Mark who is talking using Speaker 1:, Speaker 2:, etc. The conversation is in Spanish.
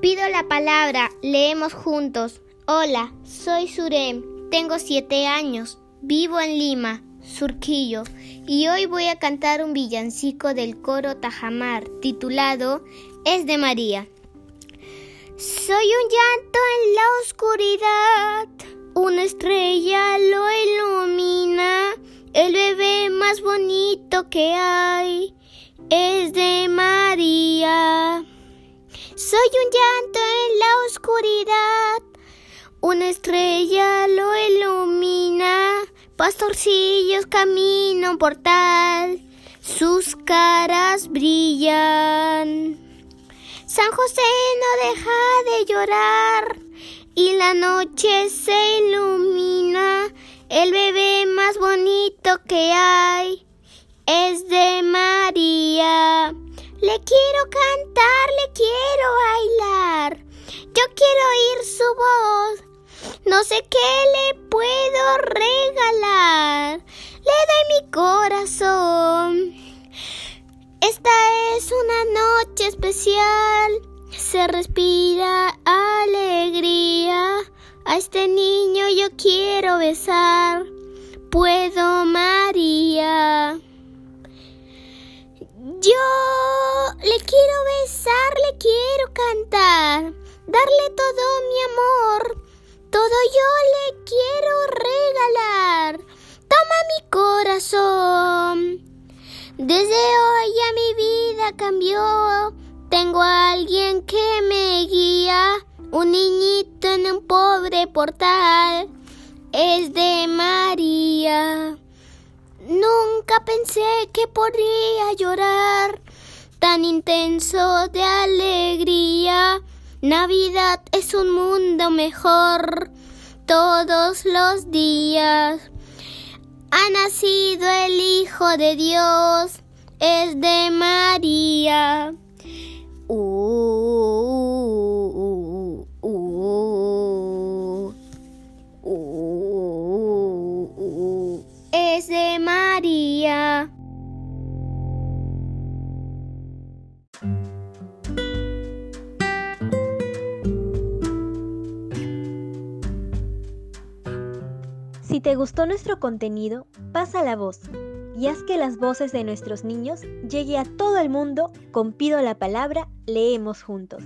Speaker 1: Pido la palabra, leemos juntos. Hola, soy Surem, tengo siete años, vivo en Lima, Surquillo, y hoy voy a cantar un villancico del coro Tajamar titulado Es de María. Soy un llanto en la oscuridad, una estrella lo ilumina, el bebé más bonito que hay es de María. Soy un llanto en la oscuridad, una estrella lo ilumina, pastorcillos camino portal, sus caras brillan. San José no deja de llorar y la noche se ilumina, el bebé más bonito que hay es de. Le quiero cantar, le quiero bailar. Yo quiero oír su voz. No sé qué le puedo regalar. Le doy mi corazón. Esta es una noche especial. Se respira alegría. A este niño yo quiero besar. Puedo, María. Yo le quiero besar, le quiero cantar, darle todo mi amor, todo yo le quiero regalar. Toma mi corazón. Desde hoy ya mi vida cambió. Tengo a alguien que me guía, un niñito en un pobre portal. Es de María. Nunca pensé que podría llorar tan intenso de alegría. Navidad es un mundo mejor todos los días. Ha nacido el Hijo de Dios, es de María.
Speaker 2: Si te gustó nuestro contenido, pasa la voz y haz que las voces de nuestros niños llegue a todo el mundo con Pido la Palabra, leemos juntos.